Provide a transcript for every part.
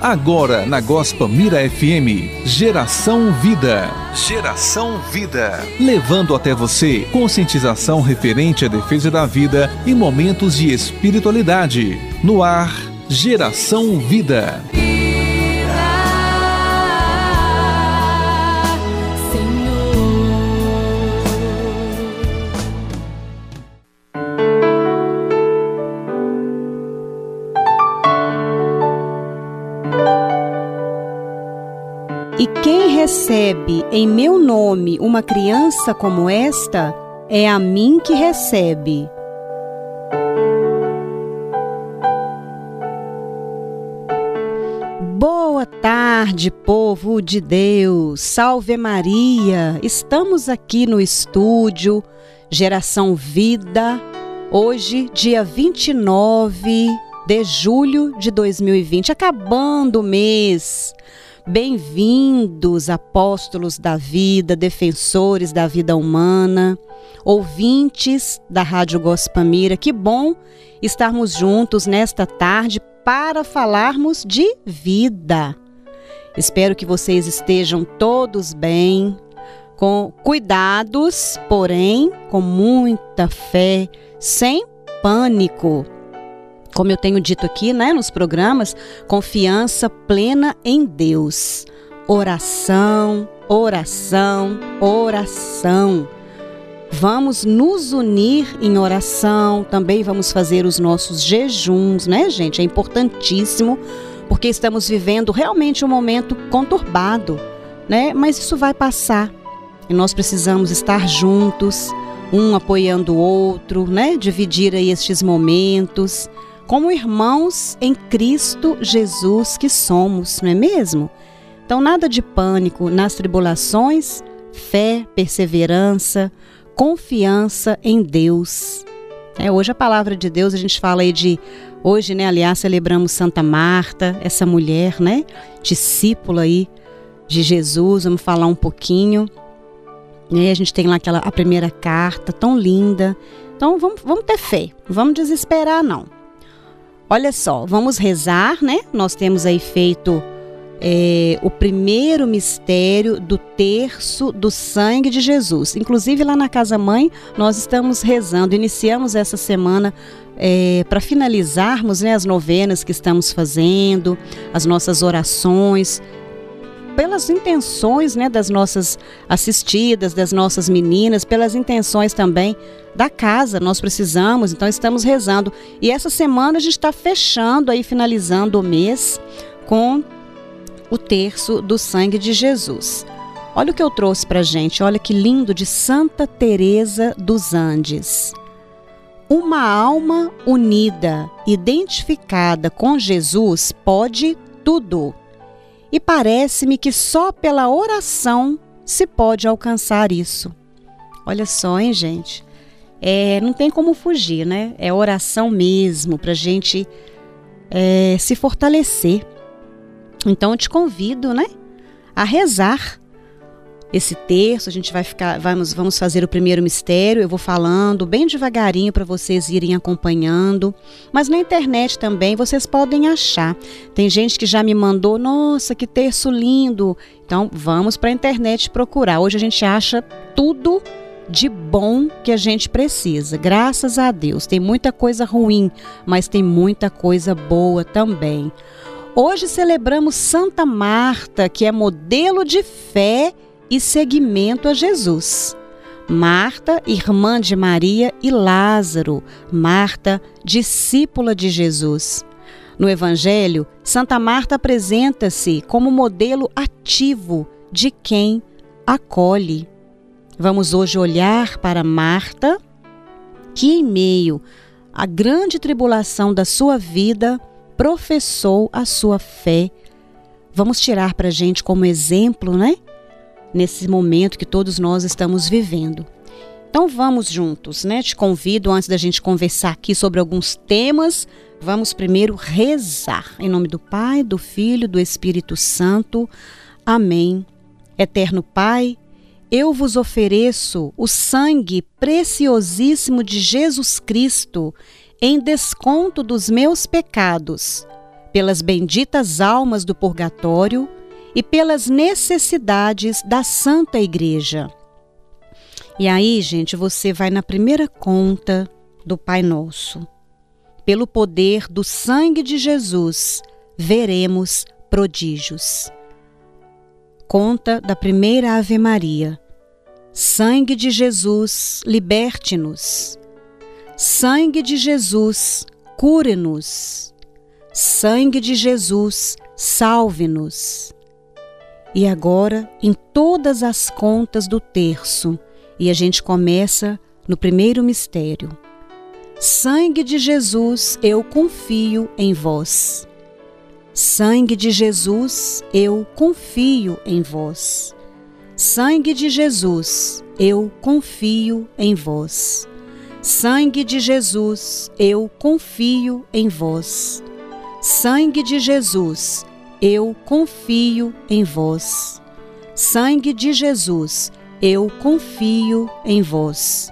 Agora na Gospa Mira FM, Geração Vida. Geração Vida. Levando até você conscientização referente à defesa da vida e momentos de espiritualidade. No ar, Geração Vida. Recebe em meu nome uma criança como esta, é a mim que recebe. Boa tarde, povo de Deus. Salve Maria. Estamos aqui no estúdio Geração Vida. Hoje, dia 29 de julho de 2020, acabando o mês. Bem-vindos, apóstolos da vida, defensores da vida humana, ouvintes da Rádio Gospamira. Que bom estarmos juntos nesta tarde para falarmos de vida. Espero que vocês estejam todos bem, com cuidados, porém com muita fé, sem pânico como eu tenho dito aqui, né, nos programas, confiança plena em Deus. Oração, oração, oração. Vamos nos unir em oração, também vamos fazer os nossos jejuns, né, gente? É importantíssimo, porque estamos vivendo realmente um momento conturbado, né? Mas isso vai passar. E nós precisamos estar juntos, um apoiando o outro, né? Dividir aí estes momentos como irmãos em Cristo Jesus que somos, não é mesmo? Então, nada de pânico nas tribulações, fé, perseverança, confiança em Deus. É, hoje a palavra de Deus, a gente fala aí de. Hoje, né, aliás, celebramos Santa Marta, essa mulher, né, discípula aí de Jesus. Vamos falar um pouquinho. Né, a gente tem lá aquela a primeira carta, tão linda. Então, vamos, vamos ter fé, não vamos desesperar, não. Olha só, vamos rezar, né? Nós temos aí feito é, o primeiro mistério do terço do sangue de Jesus. Inclusive lá na Casa Mãe, nós estamos rezando, iniciamos essa semana é, para finalizarmos né, as novenas que estamos fazendo, as nossas orações pelas intenções né, das nossas assistidas, das nossas meninas, pelas intenções também da casa. Nós precisamos, então estamos rezando. E essa semana a gente está fechando aí, finalizando o mês com o terço do sangue de Jesus. Olha o que eu trouxe para gente. Olha que lindo de Santa Teresa dos Andes. Uma alma unida, identificada com Jesus, pode tudo. E parece-me que só pela oração se pode alcançar isso. Olha só, hein, gente? É, não tem como fugir, né? É oração mesmo para gente é, se fortalecer. Então eu te convido, né, a rezar esse terço, a gente vai ficar, vamos, vamos fazer o primeiro mistério, eu vou falando bem devagarinho para vocês irem acompanhando, mas na internet também vocês podem achar. Tem gente que já me mandou, nossa, que terço lindo. Então vamos para a internet procurar. Hoje a gente acha tudo de bom que a gente precisa. Graças a Deus. Tem muita coisa ruim, mas tem muita coisa boa também. Hoje celebramos Santa Marta, que é modelo de fé e seguimento a Jesus. Marta, irmã de Maria, e Lázaro, Marta, discípula de Jesus. No Evangelho, Santa Marta apresenta-se como modelo ativo de quem acolhe. Vamos hoje olhar para Marta, que em meio à grande tribulação da sua vida professou a sua fé. Vamos tirar para a gente como exemplo, né? Nesse momento que todos nós estamos vivendo. Então vamos juntos, né? Te convido antes da gente conversar aqui sobre alguns temas, vamos primeiro rezar. Em nome do Pai, do Filho, do Espírito Santo. Amém. Eterno Pai, eu vos ofereço o sangue preciosíssimo de Jesus Cristo em desconto dos meus pecados, pelas benditas almas do purgatório e pelas necessidades da Santa Igreja. E aí, gente, você vai na primeira conta do Pai Nosso. Pelo poder do sangue de Jesus, veremos prodígios. Conta da primeira Ave Maria. Sangue de Jesus, liberte-nos. Sangue de Jesus, cure-nos. Sangue de Jesus, salve-nos. E agora, em todas as contas do terço, e a gente começa no primeiro mistério. Sangue de Jesus, eu confio em vós. Sangue de Jesus, eu confio em vós. Sangue de Jesus, eu confio em vós. Sangue de Jesus, eu confio em vós. Sangue de Jesus, eu confio em vós. Sangue de Jesus, eu confio em vós.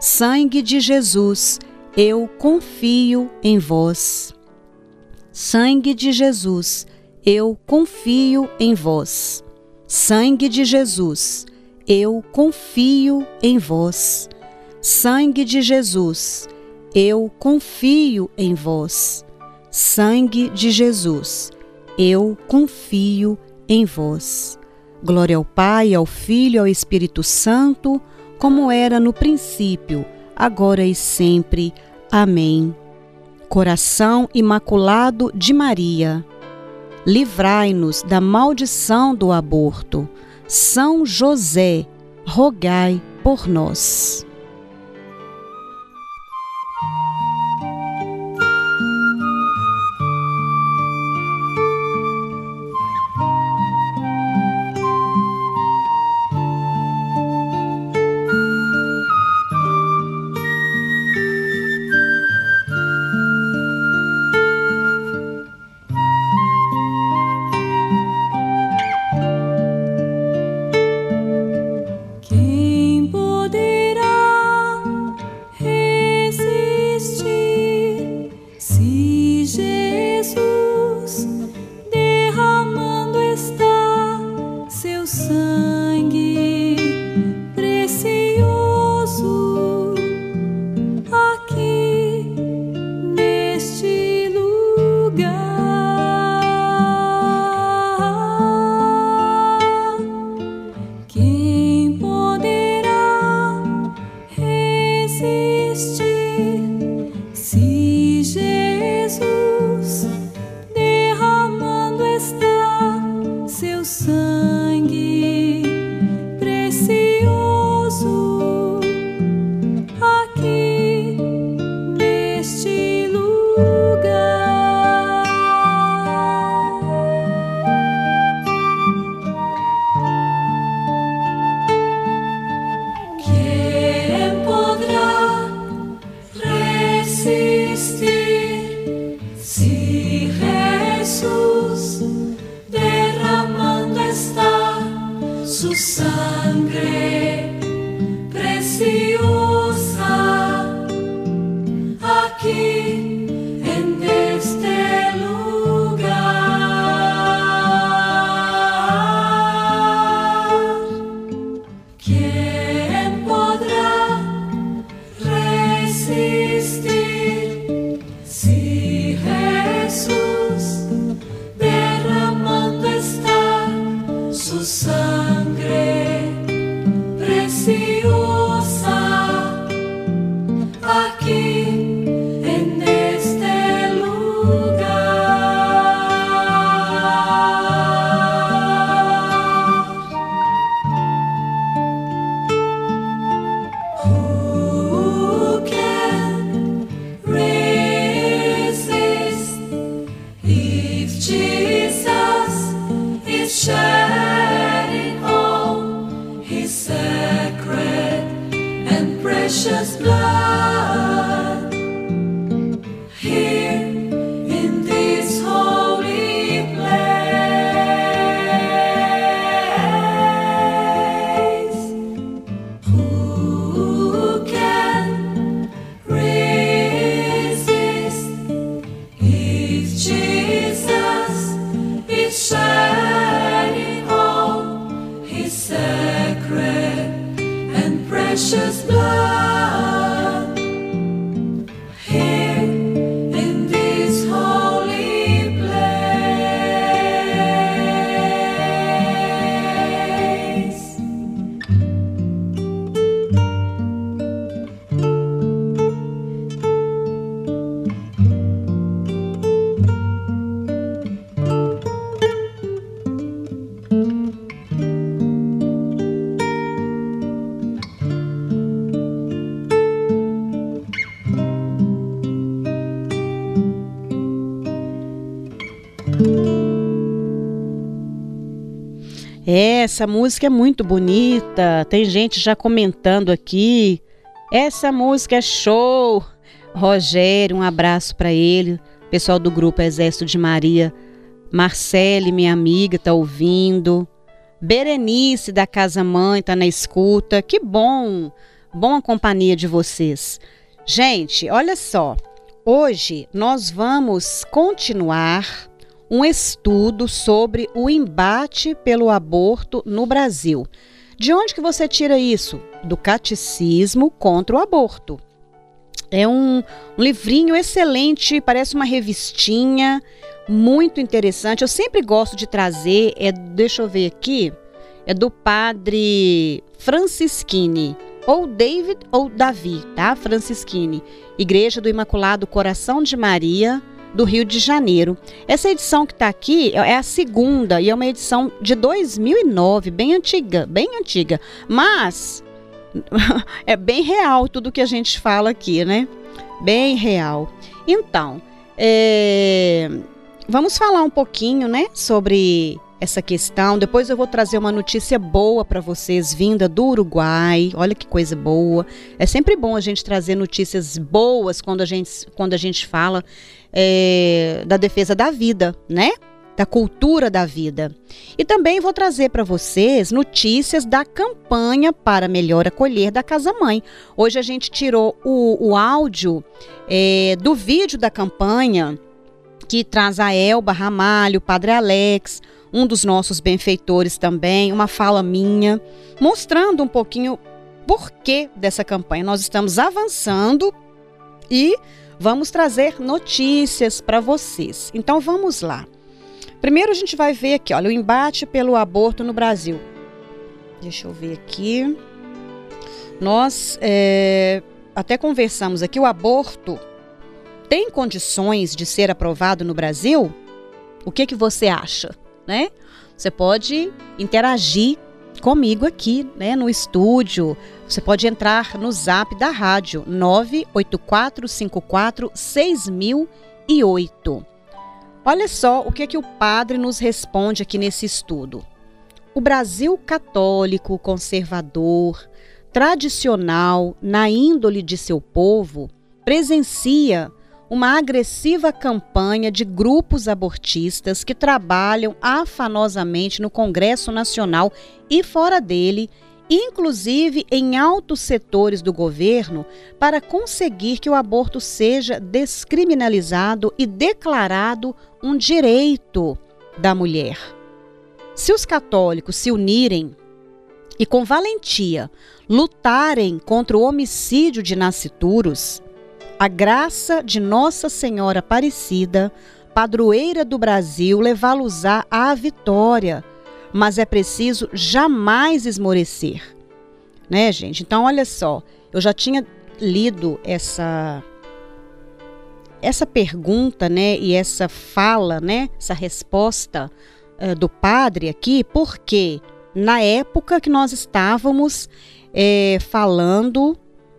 Sangue de Jesus, eu confio em vós. Sangue de Jesus, eu confio em vós. Sangue de Jesus, eu confio em vós. Sangue de Jesus, eu confio em vós. Sangue de Jesus, eu confio em vós. Glória ao Pai, ao Filho e ao Espírito Santo, como era no princípio, agora e sempre. Amém. Coração Imaculado de Maria, livrai-nos da maldição do aborto. São José, rogai por nós. sacred and precious blood. Essa música é muito bonita. Tem gente já comentando aqui. Essa música é show. Rogério, um abraço para ele. Pessoal do grupo Exército de Maria. Marcele, minha amiga, tá ouvindo. Berenice da Casa Mãe tá na escuta. Que bom. Bom a companhia de vocês. Gente, olha só. Hoje nós vamos continuar um estudo sobre o embate pelo aborto no Brasil. De onde que você tira isso? Do Catecismo contra o Aborto. É um, um livrinho excelente, parece uma revistinha, muito interessante. Eu sempre gosto de trazer, é, deixa eu ver aqui, é do padre Francisquini, ou David ou Davi, tá? Francisquini, Igreja do Imaculado Coração de Maria, do Rio de Janeiro. Essa edição que está aqui é a segunda e é uma edição de 2009, bem antiga, bem antiga, mas é bem real tudo que a gente fala aqui, né? Bem real. Então, é, vamos falar um pouquinho, né, sobre essa questão. Depois eu vou trazer uma notícia boa para vocês, vinda do Uruguai. Olha que coisa boa. É sempre bom a gente trazer notícias boas quando a gente, quando a gente fala é, da defesa da vida, né? Da cultura da vida. E também vou trazer para vocês notícias da campanha para melhor acolher da Casa Mãe. Hoje a gente tirou o, o áudio é, do vídeo da campanha que traz a Elba Ramalho, Padre Alex, um dos nossos benfeitores também, uma fala minha, mostrando um pouquinho porquê dessa campanha. Nós estamos avançando e vamos trazer notícias para vocês. Então vamos lá. Primeiro a gente vai ver aqui, olha, o embate pelo aborto no Brasil. Deixa eu ver aqui. Nós é, até conversamos aqui, o aborto tem condições de ser aprovado no Brasil? O que, que você acha? Né? Você pode interagir comigo aqui, né, no estúdio. Você pode entrar no Zap da rádio 98454 6008. Olha só o que é que o padre nos responde aqui nesse estudo. O Brasil católico, conservador, tradicional, na índole de seu povo, presencia uma agressiva campanha de grupos abortistas que trabalham afanosamente no Congresso Nacional e fora dele, inclusive em altos setores do governo, para conseguir que o aborto seja descriminalizado e declarado um direito da mulher. Se os católicos se unirem e com valentia lutarem contra o homicídio de nascituros, a graça de Nossa Senhora Aparecida, padroeira do Brasil, levá-los-á à vitória, mas é preciso jamais esmorecer. Né, gente? Então, olha só, eu já tinha lido essa essa pergunta, né, e essa fala, né, essa resposta uh, do padre aqui, porque na época que nós estávamos é, falando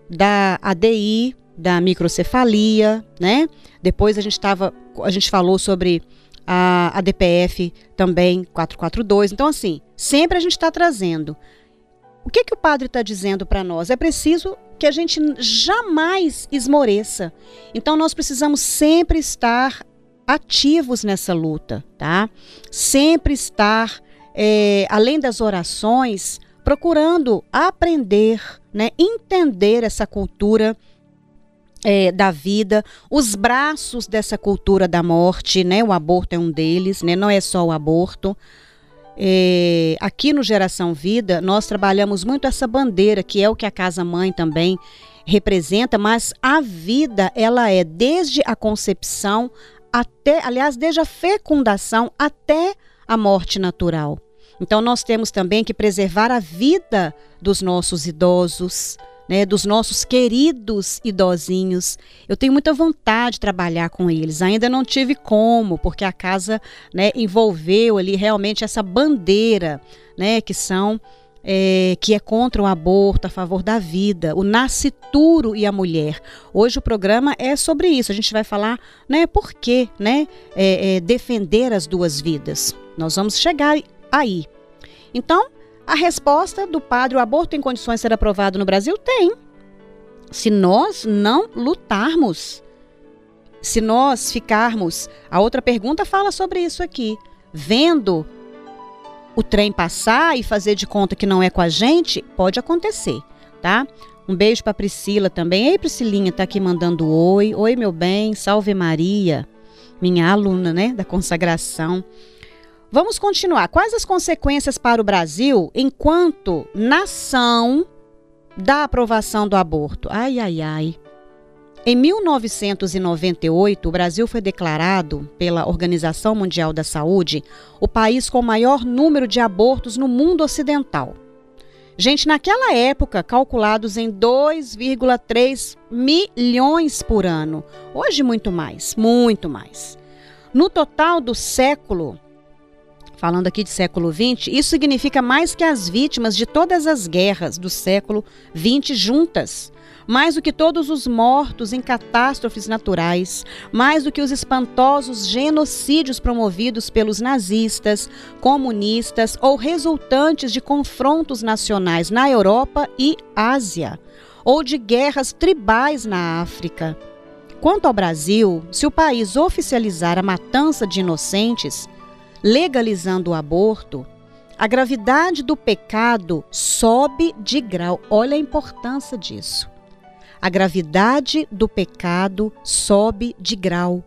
da ADI da microcefalia, né? Depois a gente tava, a gente falou sobre a, a DPF também 442. Então assim, sempre a gente está trazendo. O que que o padre está dizendo para nós? É preciso que a gente jamais esmoreça. Então nós precisamos sempre estar ativos nessa luta, tá? Sempre estar, é, além das orações, procurando aprender, né, entender essa cultura é, da vida, os braços dessa cultura da morte, né? O aborto é um deles, né? Não é só o aborto. É, aqui no Geração Vida, nós trabalhamos muito essa bandeira, que é o que a Casa Mãe também representa, mas a vida, ela é desde a concepção até, aliás, desde a fecundação até a morte natural. Então, nós temos também que preservar a vida dos nossos idosos, né, dos nossos queridos idosinhos. Eu tenho muita vontade de trabalhar com eles. Ainda não tive como, porque a casa né, envolveu ali realmente essa bandeira, né, que são é, que é contra o aborto, a favor da vida, o nascituro e a mulher. Hoje o programa é sobre isso. A gente vai falar, né, por que, né, é, é, defender as duas vidas. Nós vamos chegar aí. Então, a resposta do padre: o aborto tem condições de ser aprovado no Brasil? Tem. Se nós não lutarmos, se nós ficarmos. A outra pergunta fala sobre isso aqui. Vendo o trem passar e fazer de conta que não é com a gente, pode acontecer, tá? Um beijo para Priscila também. Ei, Priscilinha, tá aqui mandando oi. Oi, meu bem. Salve Maria, minha aluna, né, da consagração. Vamos continuar. Quais as consequências para o Brasil enquanto nação da aprovação do aborto? Ai, ai, ai. Em 1998, o Brasil foi declarado pela Organização Mundial da Saúde o país com o maior número de abortos no mundo ocidental. Gente, naquela época, calculados em 2,3 milhões por ano. Hoje, muito mais, muito mais. No total do século, falando aqui de século XX, isso significa mais que as vítimas de todas as guerras do século XX juntas. Mais do que todos os mortos em catástrofes naturais, mais do que os espantosos genocídios promovidos pelos nazistas, comunistas ou resultantes de confrontos nacionais na Europa e Ásia, ou de guerras tribais na África. Quanto ao Brasil, se o país oficializar a matança de inocentes, legalizando o aborto, a gravidade do pecado sobe de grau. Olha a importância disso. A gravidade do pecado sobe de grau,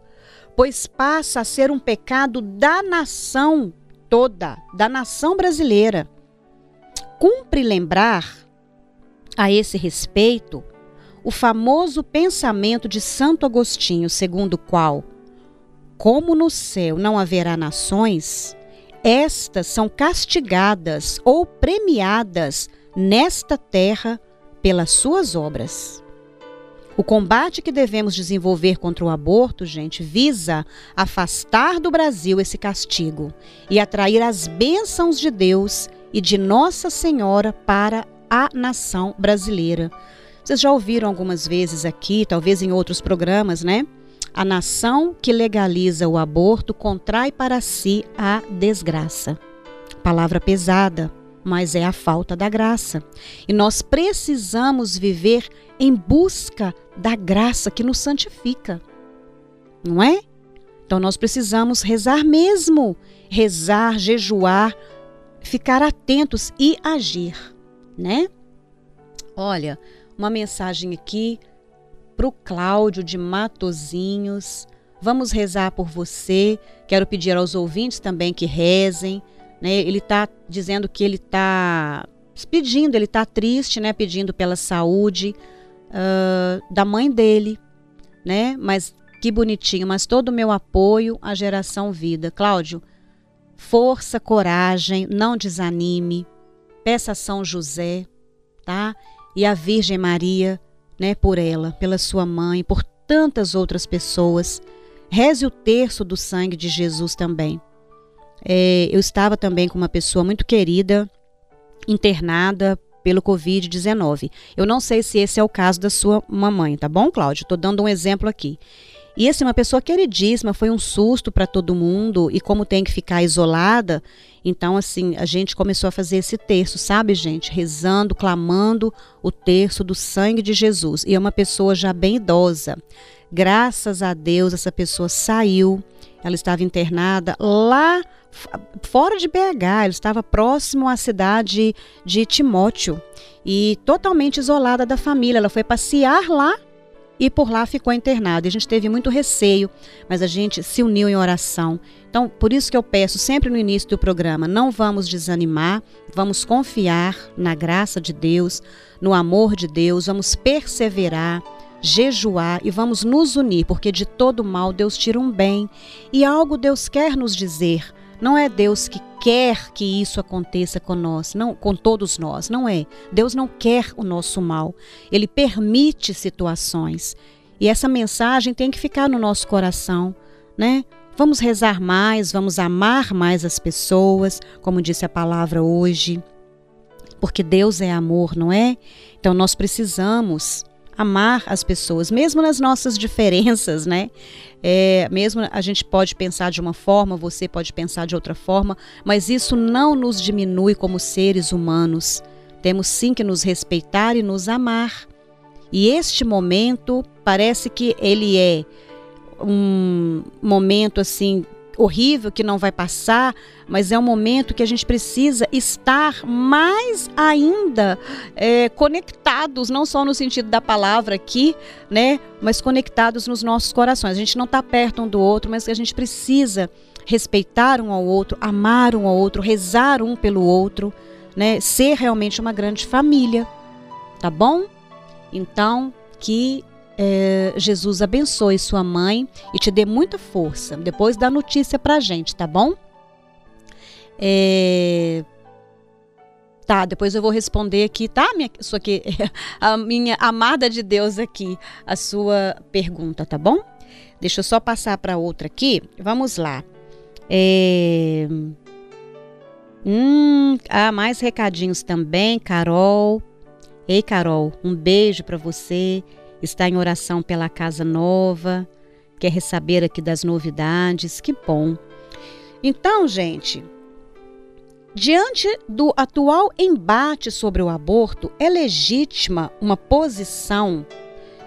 pois passa a ser um pecado da nação toda, da nação brasileira. Cumpre lembrar, a esse respeito, o famoso pensamento de Santo Agostinho, segundo o qual como no céu não haverá nações, estas são castigadas ou premiadas nesta terra pelas suas obras. O combate que devemos desenvolver contra o aborto, gente, visa afastar do Brasil esse castigo e atrair as bênçãos de Deus e de Nossa Senhora para a nação brasileira. Vocês já ouviram algumas vezes aqui, talvez em outros programas, né? A nação que legaliza o aborto contrai para si a desgraça. Palavra pesada, mas é a falta da graça. E nós precisamos viver em busca da graça que nos santifica. Não é? Então nós precisamos rezar mesmo, rezar, jejuar, ficar atentos e agir, né? Olha, uma mensagem aqui para o Cláudio de Matozinhos. Vamos rezar por você. Quero pedir aos ouvintes também que rezem. Né? Ele está dizendo que ele está pedindo, ele está triste, né? Pedindo pela saúde uh, da mãe dele, né? Mas que bonitinho. Mas todo o meu apoio à geração vida. Cláudio, força, coragem, não desanime. Peça a São José, tá? E a Virgem Maria né, por ela, pela sua mãe, por tantas outras pessoas. Reze o terço do sangue de Jesus também. É, eu estava também com uma pessoa muito querida, internada pelo Covid-19. Eu não sei se esse é o caso da sua mamãe, tá bom, Cláudio? Estou dando um exemplo aqui. E assim, uma pessoa queridíssima, foi um susto para todo mundo, e como tem que ficar isolada, então assim, a gente começou a fazer esse terço, sabe, gente? Rezando, clamando o terço do sangue de Jesus. E é uma pessoa já bem idosa. Graças a Deus, essa pessoa saiu, ela estava internada lá fora de BH, ela estava próximo à cidade de Timóteo e totalmente isolada da família. Ela foi passear lá e por lá ficou internado. A gente teve muito receio, mas a gente se uniu em oração. Então, por isso que eu peço sempre no início do programa, não vamos desanimar, vamos confiar na graça de Deus, no amor de Deus, vamos perseverar, jejuar e vamos nos unir, porque de todo mal Deus tira um bem. E algo Deus quer nos dizer. Não é Deus que quer que isso aconteça com nós, não com todos nós, não é. Deus não quer o nosso mal. Ele permite situações. E essa mensagem tem que ficar no nosso coração, né? Vamos rezar mais, vamos amar mais as pessoas, como disse a palavra hoje. Porque Deus é amor, não é? Então nós precisamos amar as pessoas, mesmo nas nossas diferenças, né? É, mesmo a gente pode pensar de uma forma, você pode pensar de outra forma, mas isso não nos diminui como seres humanos. Temos sim que nos respeitar e nos amar. E este momento parece que ele é um momento assim horrível que não vai passar, mas é um momento que a gente precisa estar mais ainda é, conectados, não só no sentido da palavra aqui, né, mas conectados nos nossos corações. A gente não está perto um do outro, mas a gente precisa respeitar um ao outro, amar um ao outro, rezar um pelo outro, né, ser realmente uma grande família, tá bom? Então, que é, Jesus abençoe sua mãe e te dê muita força. Depois dá notícia pra gente, tá bom? É, Tá, depois eu vou responder aqui, tá? Minha, sua, a minha amada de Deus aqui, a sua pergunta, tá bom? Deixa eu só passar para outra aqui. Vamos lá. É... Hum, ah, mais recadinhos também, Carol. Ei, Carol, um beijo para você está em oração pela casa nova, quer receber aqui das novidades, que bom. Então, gente, diante do atual embate sobre o aborto, é legítima uma posição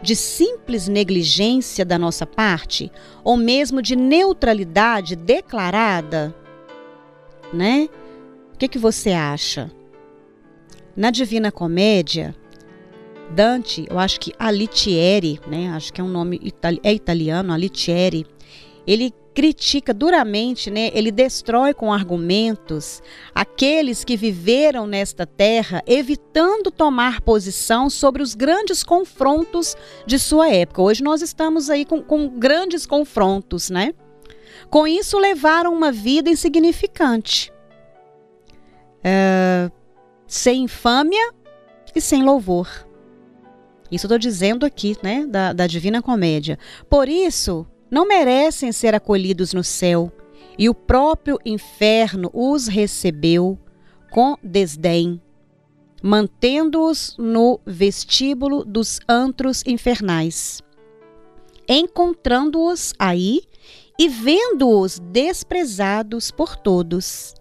de simples negligência da nossa parte ou mesmo de neutralidade declarada? Né? O que, que você acha? Na Divina Comédia, Dante, eu acho que Alighieri, né, acho que é um nome itali é italiano, Alighieri, ele critica duramente, né, ele destrói com argumentos aqueles que viveram nesta terra, evitando tomar posição sobre os grandes confrontos de sua época. Hoje nós estamos aí com, com grandes confrontos, né? Com isso levaram uma vida insignificante, é, sem infâmia e sem louvor. Isso estou dizendo aqui, né, da, da Divina Comédia. Por isso, não merecem ser acolhidos no céu, e o próprio inferno os recebeu com desdém, mantendo-os no vestíbulo dos antros infernais. Encontrando-os aí e vendo-os desprezados por todos,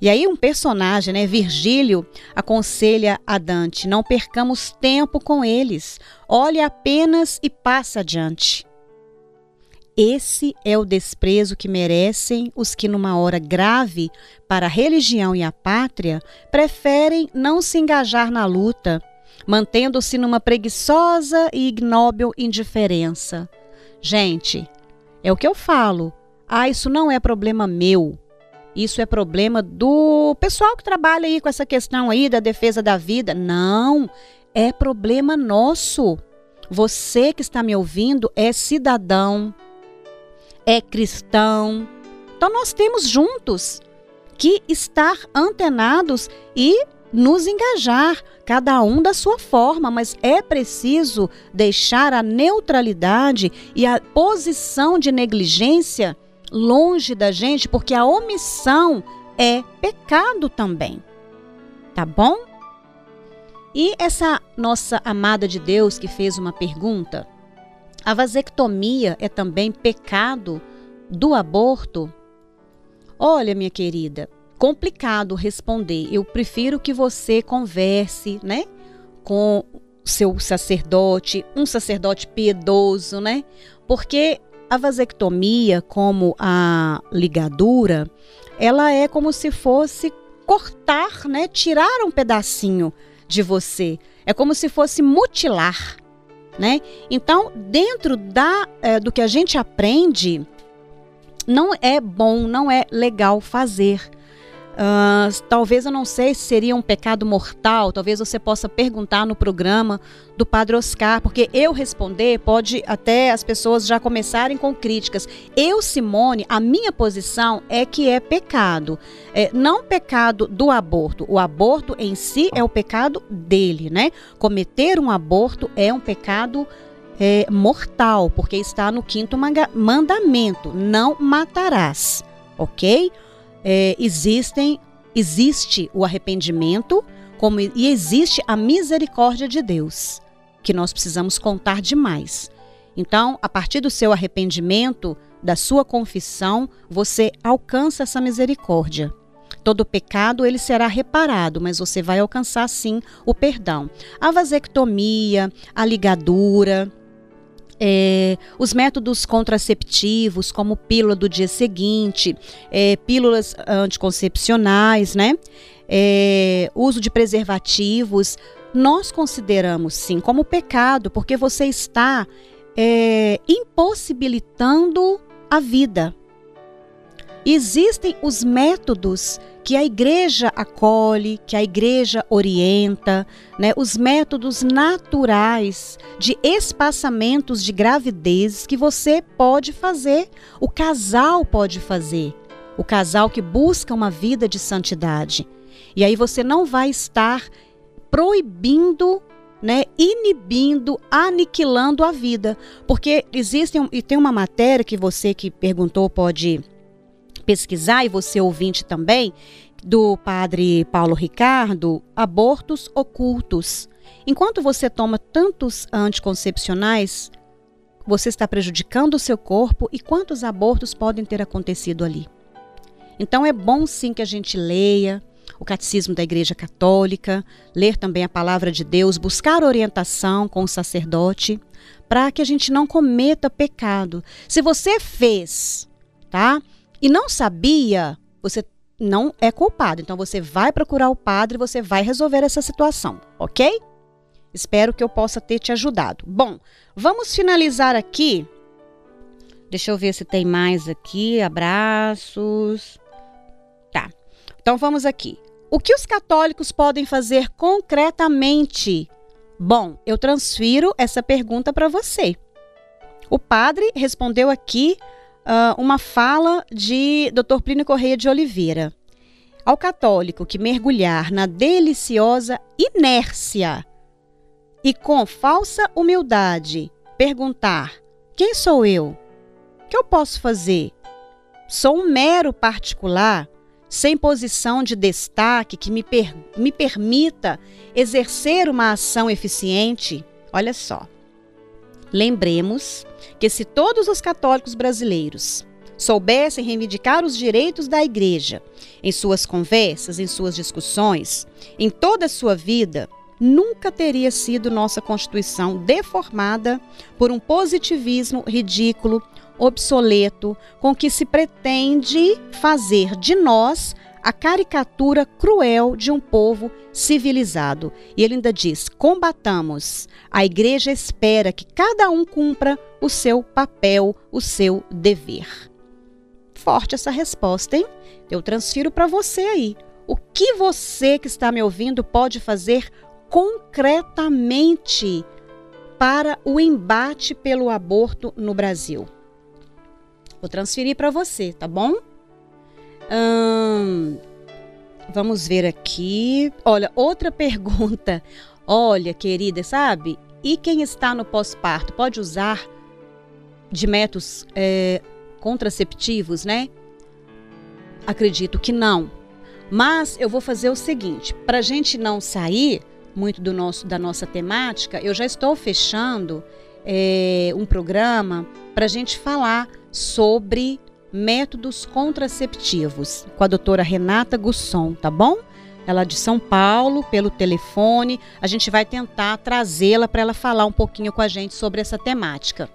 e aí um personagem, né, Virgílio, aconselha a Dante: não percamos tempo com eles, olhe apenas e passa adiante. Esse é o desprezo que merecem os que, numa hora grave para a religião e a pátria, preferem não se engajar na luta, mantendo-se numa preguiçosa e ignóbil indiferença. Gente, é o que eu falo. Ah, isso não é problema meu. Isso é problema do pessoal que trabalha aí com essa questão aí da defesa da vida. Não, é problema nosso. Você que está me ouvindo é cidadão, é cristão. Então nós temos juntos que estar antenados e nos engajar, cada um da sua forma, mas é preciso deixar a neutralidade e a posição de negligência longe da gente, porque a omissão é pecado também. Tá bom? E essa nossa amada de Deus que fez uma pergunta: a vasectomia é também pecado do aborto? Olha, minha querida, complicado responder. Eu prefiro que você converse, né, com seu sacerdote, um sacerdote piedoso, né? Porque a vasectomia, como a ligadura, ela é como se fosse cortar, né, tirar um pedacinho de você. É como se fosse mutilar. né? Então, dentro da, é, do que a gente aprende, não é bom, não é legal fazer. Uh, talvez eu não sei se seria um pecado mortal, talvez você possa perguntar no programa do Padre Oscar, porque eu responder pode até as pessoas já começarem com críticas. Eu, Simone, a minha posição é que é pecado. É, não pecado do aborto. O aborto em si é o pecado dele, né? Cometer um aborto é um pecado é, mortal, porque está no quinto mandamento: não matarás, ok? É, existem, existe o arrependimento como, e existe a misericórdia de Deus, que nós precisamos contar demais. Então, a partir do seu arrependimento, da sua confissão, você alcança essa misericórdia. Todo pecado ele será reparado, mas você vai alcançar sim o perdão. A vasectomia, a ligadura, é, os métodos contraceptivos, como pílula do dia seguinte, é, pílulas anticoncepcionais, né? É, uso de preservativos, nós consideramos sim como pecado, porque você está é, impossibilitando a vida. Existem os métodos que a igreja acolhe, que a igreja orienta, né, os métodos naturais de espaçamentos de gravidez que você pode fazer, o casal pode fazer, o casal que busca uma vida de santidade. E aí você não vai estar proibindo né, inibindo, aniquilando a vida. Porque existem, e tem uma matéria que você que perguntou pode pesquisar, e você ouvinte também, do padre Paulo Ricardo, abortos ocultos. Enquanto você toma tantos anticoncepcionais, você está prejudicando o seu corpo e quantos abortos podem ter acontecido ali. Então é bom sim que a gente leia o catecismo da Igreja Católica, ler também a palavra de Deus, buscar orientação com o sacerdote, para que a gente não cometa pecado. Se você fez, tá? E não sabia, você não é culpado. Então você vai procurar o padre, você vai resolver essa situação, ok? Espero que eu possa ter te ajudado. Bom, vamos finalizar aqui. Deixa eu ver se tem mais aqui. Abraços. Tá. Então vamos aqui. O que os católicos podem fazer concretamente? Bom, eu transfiro essa pergunta para você. O padre respondeu aqui uh, uma fala de Dr. Plínio Correia de Oliveira. Ao católico que mergulhar na deliciosa inércia e com falsa humildade perguntar: quem sou eu? O que eu posso fazer? Sou um mero particular, sem posição de destaque que me, per me permita exercer uma ação eficiente? Olha só. Lembremos que se todos os católicos brasileiros soubessem reivindicar os direitos da Igreja em suas conversas, em suas discussões, em toda a sua vida, nunca teria sido nossa Constituição deformada por um positivismo ridículo, obsoleto, com que se pretende fazer de nós a caricatura cruel de um povo civilizado. E ele ainda diz: combatamos. A igreja espera que cada um cumpra o seu papel, o seu dever. Forte essa resposta, hein? Eu transfiro para você aí. O que você que está me ouvindo pode fazer concretamente para o embate pelo aborto no Brasil? Vou transferir para você, tá bom? Hum, vamos ver aqui. Olha, outra pergunta. Olha, querida, sabe? E quem está no pós-parto pode usar de métodos é, contraceptivos, né? Acredito que não. Mas eu vou fazer o seguinte: para a gente não sair muito do nosso, da nossa temática, eu já estou fechando é, um programa para a gente falar sobre métodos contraceptivos com a doutora Renata Gusson, tá bom? Ela é de São Paulo, pelo telefone. A gente vai tentar trazê-la para ela falar um pouquinho com a gente sobre essa temática.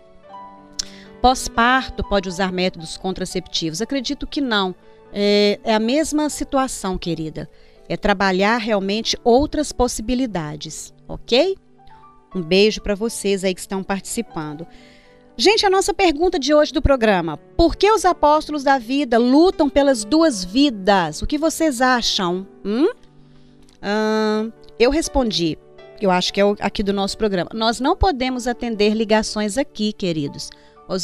Pós-parto pode usar métodos contraceptivos? Acredito que não. É, é a mesma situação, querida. É trabalhar realmente outras possibilidades, ok? Um beijo para vocês aí que estão participando. Gente, a nossa pergunta de hoje do programa: por que os apóstolos da vida lutam pelas duas vidas? O que vocês acham? Hum? eu respondi, eu acho que é aqui do nosso programa. Nós não podemos atender ligações aqui, queridos.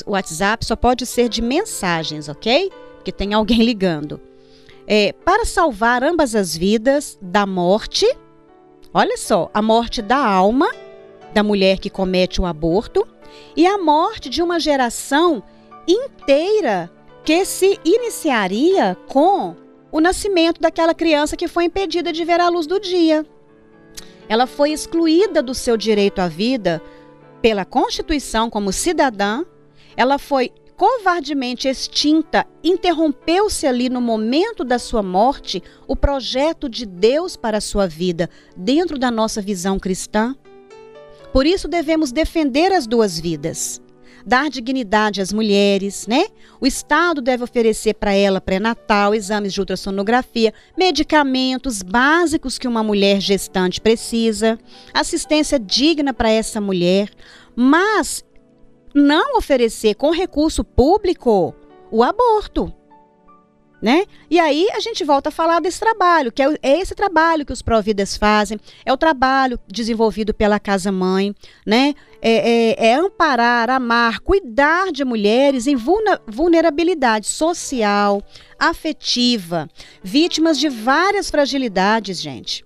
O WhatsApp só pode ser de mensagens, ok? Porque tem alguém ligando. É, para salvar ambas as vidas da morte, olha só, a morte da alma da mulher que comete o aborto e a morte de uma geração inteira que se iniciaria com o nascimento daquela criança que foi impedida de ver a luz do dia. Ela foi excluída do seu direito à vida pela Constituição como cidadã, ela foi covardemente extinta, interrompeu-se ali no momento da sua morte o projeto de Deus para a sua vida, dentro da nossa visão cristã. Por isso devemos defender as duas vidas. Dar dignidade às mulheres, né? O Estado deve oferecer para ela pré-natal, exames de ultrassonografia, medicamentos básicos que uma mulher gestante precisa, assistência digna para essa mulher, mas não oferecer com recurso público o aborto né? E aí a gente volta a falar desse trabalho, que é, é esse trabalho que os Providas fazem, é o trabalho desenvolvido pela Casa Mãe, né? É, é, é amparar, amar, cuidar de mulheres em vulnerabilidade social, afetiva, vítimas de várias fragilidades, gente.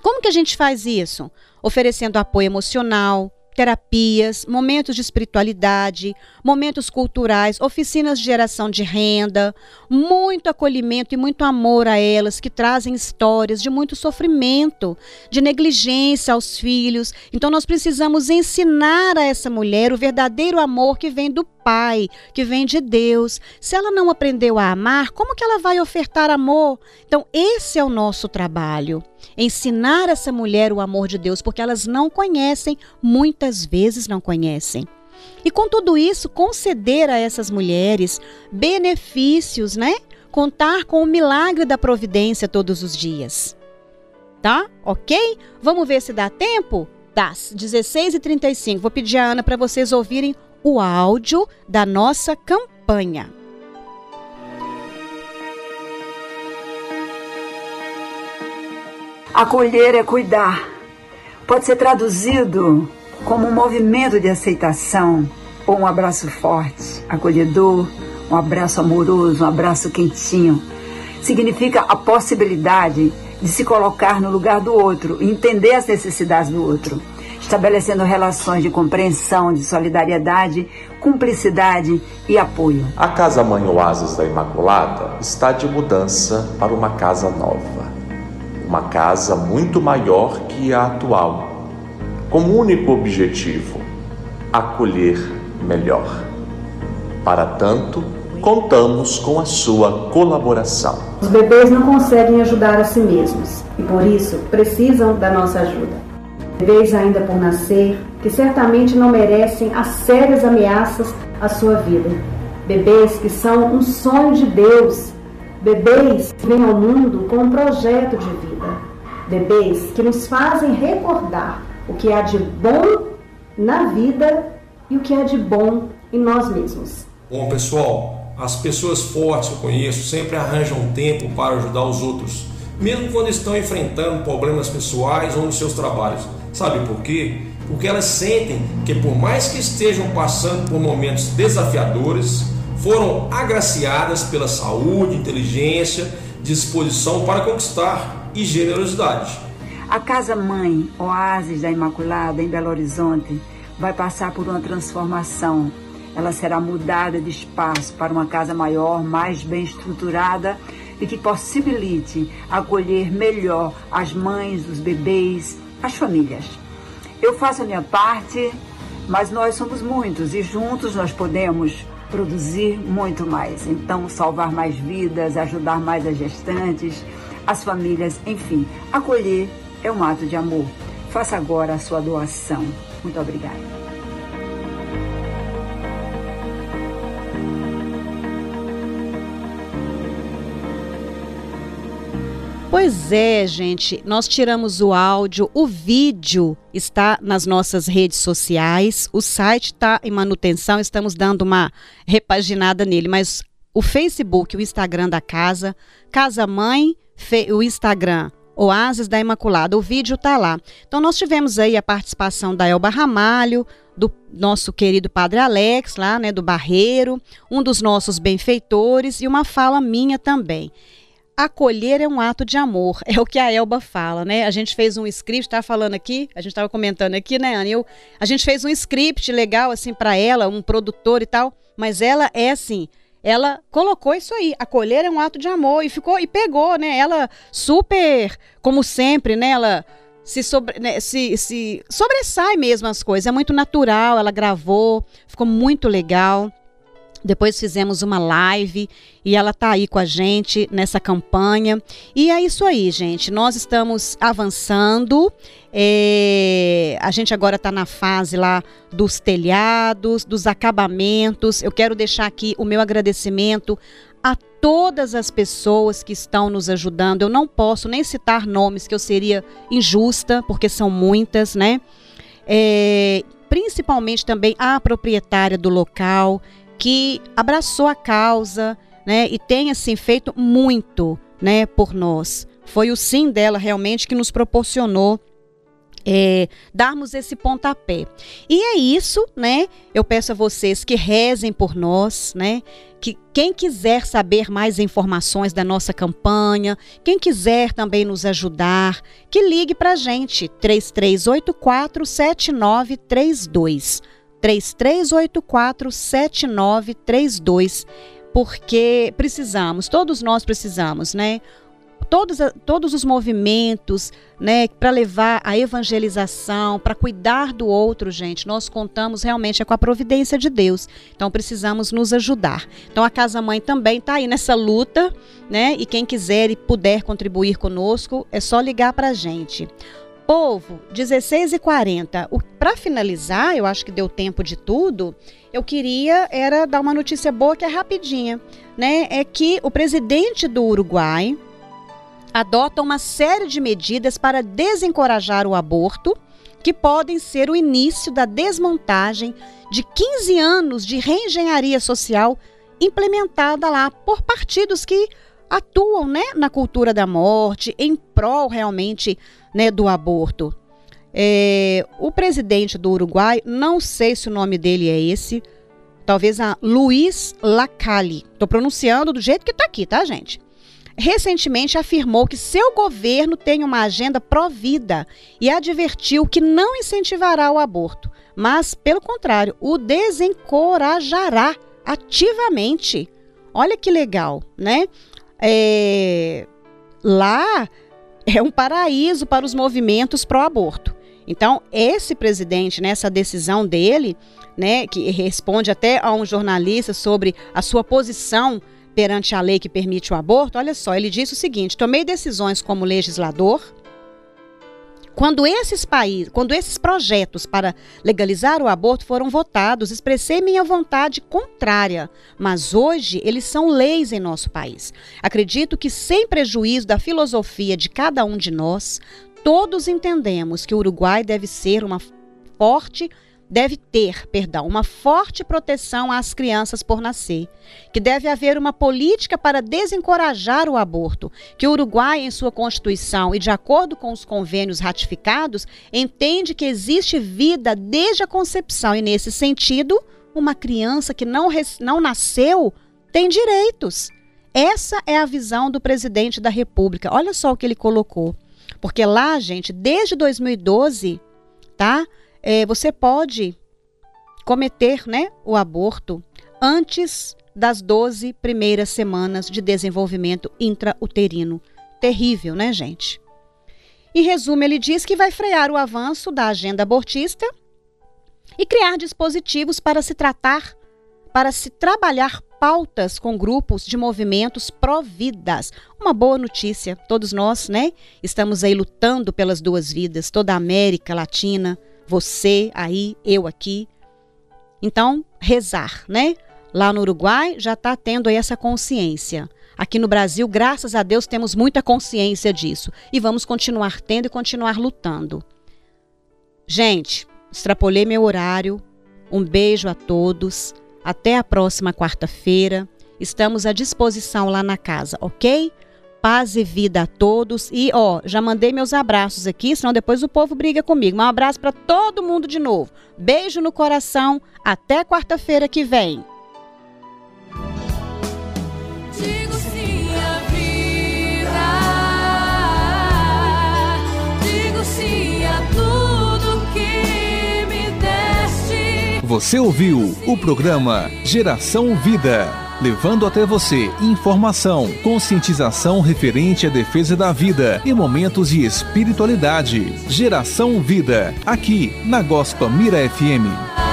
Como que a gente faz isso? Oferecendo apoio emocional, terapias, momentos de espiritualidade, momentos culturais, oficinas de geração de renda, muito acolhimento e muito amor a elas que trazem histórias de muito sofrimento, de negligência aos filhos. Então nós precisamos ensinar a essa mulher o verdadeiro amor que vem do Pai, que vem de Deus. Se ela não aprendeu a amar, como que ela vai ofertar amor? Então esse é o nosso trabalho ensinar essa mulher o amor de Deus, porque elas não conhecem, muitas vezes não conhecem. E com tudo isso, conceder a essas mulheres benefícios, né? Contar com o milagre da providência todos os dias. Tá? Ok? Vamos ver se dá tempo? Das 16h35. Vou pedir a Ana para vocês ouvirem o áudio da nossa campanha. Acolher é cuidar. Pode ser traduzido como um movimento de aceitação ou um abraço forte, acolhedor, um abraço amoroso, um abraço quentinho. Significa a possibilidade de se colocar no lugar do outro, entender as necessidades do outro, estabelecendo relações de compreensão, de solidariedade, cumplicidade e apoio. A Casa Mãe Oásis da Imaculada está de mudança para uma casa nova uma casa muito maior que a atual, como único objetivo acolher melhor. Para tanto, contamos com a sua colaboração. Os bebês não conseguem ajudar a si mesmos e por isso precisam da nossa ajuda. Bebês ainda por nascer, que certamente não merecem as sérias ameaças à sua vida. Bebês que são um sonho de Deus Bebês que vêm ao mundo com um projeto de vida. Bebês que nos fazem recordar o que há de bom na vida e o que há de bom em nós mesmos. Bom, pessoal, as pessoas fortes que eu conheço sempre arranjam tempo para ajudar os outros, mesmo quando estão enfrentando problemas pessoais ou nos seus trabalhos. Sabe por quê? Porque elas sentem que, por mais que estejam passando por momentos desafiadores, foram agraciadas pela saúde, inteligência, disposição para conquistar e generosidade. A Casa Mãe, Oásis da Imaculada, em Belo Horizonte, vai passar por uma transformação. Ela será mudada de espaço para uma casa maior, mais bem estruturada e que possibilite acolher melhor as mães, os bebês, as famílias. Eu faço a minha parte, mas nós somos muitos e juntos nós podemos produzir muito mais. Então, salvar mais vidas, ajudar mais as gestantes, as famílias, enfim, acolher é um ato de amor. Faça agora a sua doação. Muito obrigada. Pois é, gente, nós tiramos o áudio, o vídeo está nas nossas redes sociais, o site está em manutenção, estamos dando uma repaginada nele, mas o Facebook, o Instagram da casa, Casa Mãe, o Instagram Oásis da Imaculada. O vídeo está lá. Então, nós tivemos aí a participação da Elba Ramalho, do nosso querido Padre Alex, lá, né, do Barreiro, um dos nossos benfeitores, e uma fala minha também. Acolher é um ato de amor, é o que a Elba fala, né? A gente fez um script, estava falando aqui, a gente estava comentando aqui, né, Ana? Eu, a gente fez um script legal, assim, para ela, um produtor e tal, mas ela é assim ela colocou isso aí, acolher é um ato de amor e ficou e pegou, né? Ela super, como sempre, né? Ela se, sobre, né? se, se sobressai mesmo as coisas, é muito natural. Ela gravou, ficou muito legal. Depois fizemos uma live e ela está aí com a gente nessa campanha. E é isso aí, gente. Nós estamos avançando. É, a gente agora está na fase lá dos telhados, dos acabamentos. Eu quero deixar aqui o meu agradecimento a todas as pessoas que estão nos ajudando. Eu não posso nem citar nomes que eu seria injusta, porque são muitas, né? É, principalmente também a proprietária do local que abraçou a causa, né, e tem assim feito muito, né, por nós. Foi o sim dela realmente que nos proporcionou é, darmos esse pontapé. E é isso, né? Eu peço a vocês que rezem por nós, né? Que quem quiser saber mais informações da nossa campanha, quem quiser também nos ajudar, que ligue para a gente, 3384 7932. 3384 7932, porque precisamos, todos nós precisamos, né? Todos, todos os movimentos, né, para levar a evangelização, para cuidar do outro, gente, nós contamos realmente é com a providência de Deus. Então precisamos nos ajudar. Então a Casa Mãe também está aí nessa luta, né? E quem quiser e puder contribuir conosco, é só ligar para a gente. Povo, 16 e 40. Para finalizar, eu acho que deu tempo de tudo. Eu queria era dar uma notícia boa que é rapidinha, né? É que o presidente do Uruguai adota uma série de medidas para desencorajar o aborto, que podem ser o início da desmontagem de 15 anos de reengenharia social implementada lá por partidos que atuam né, na cultura da morte, em prol realmente né, do aborto. É, o presidente do Uruguai, não sei se o nome dele é esse, talvez a Luiz Lacalle. Estou pronunciando do jeito que está aqui, tá, gente? Recentemente afirmou que seu governo tem uma agenda pró-vida e advertiu que não incentivará o aborto, mas, pelo contrário, o desencorajará ativamente. Olha que legal, né? É, lá é um paraíso para os movimentos pró-aborto. Então, esse presidente, nessa né, decisão dele, né, que responde até a um jornalista sobre a sua posição perante a lei que permite o aborto, olha só, ele disse o seguinte: tomei decisões como legislador quando esses países, quando esses projetos para legalizar o aborto foram votados, expressei minha vontade contrária, mas hoje eles são leis em nosso país. Acredito que sem prejuízo da filosofia de cada um de nós, todos entendemos que o Uruguai deve ser uma forte deve ter, perdão, uma forte proteção às crianças por nascer, que deve haver uma política para desencorajar o aborto, que o Uruguai, em sua Constituição e de acordo com os convênios ratificados, entende que existe vida desde a concepção e, nesse sentido, uma criança que não, não nasceu tem direitos. Essa é a visão do presidente da República. Olha só o que ele colocou. Porque lá, gente, desde 2012, tá? É, você pode cometer né, o aborto antes das 12 primeiras semanas de desenvolvimento intrauterino. Terrível, né, gente? Em resumo, ele diz que vai frear o avanço da agenda abortista e criar dispositivos para se tratar, para se trabalhar pautas com grupos de movimentos pró-vidas. Uma boa notícia. Todos nós, né, estamos aí lutando pelas duas vidas, toda a América Latina, você aí, eu aqui. Então, rezar, né? Lá no Uruguai já está tendo essa consciência. Aqui no Brasil, graças a Deus, temos muita consciência disso e vamos continuar tendo e continuar lutando. Gente, extrapolei meu horário. Um beijo a todos. Até a próxima quarta-feira. Estamos à disposição lá na casa, ok? Paz e vida a todos. E, ó, já mandei meus abraços aqui, senão depois o povo briga comigo. Um abraço para todo mundo de novo. Beijo no coração. Até quarta-feira que vem. Você ouviu o programa Geração Vida, levando até você informação, conscientização referente à defesa da vida e momentos de espiritualidade. Geração Vida, aqui na Gospa Mira FM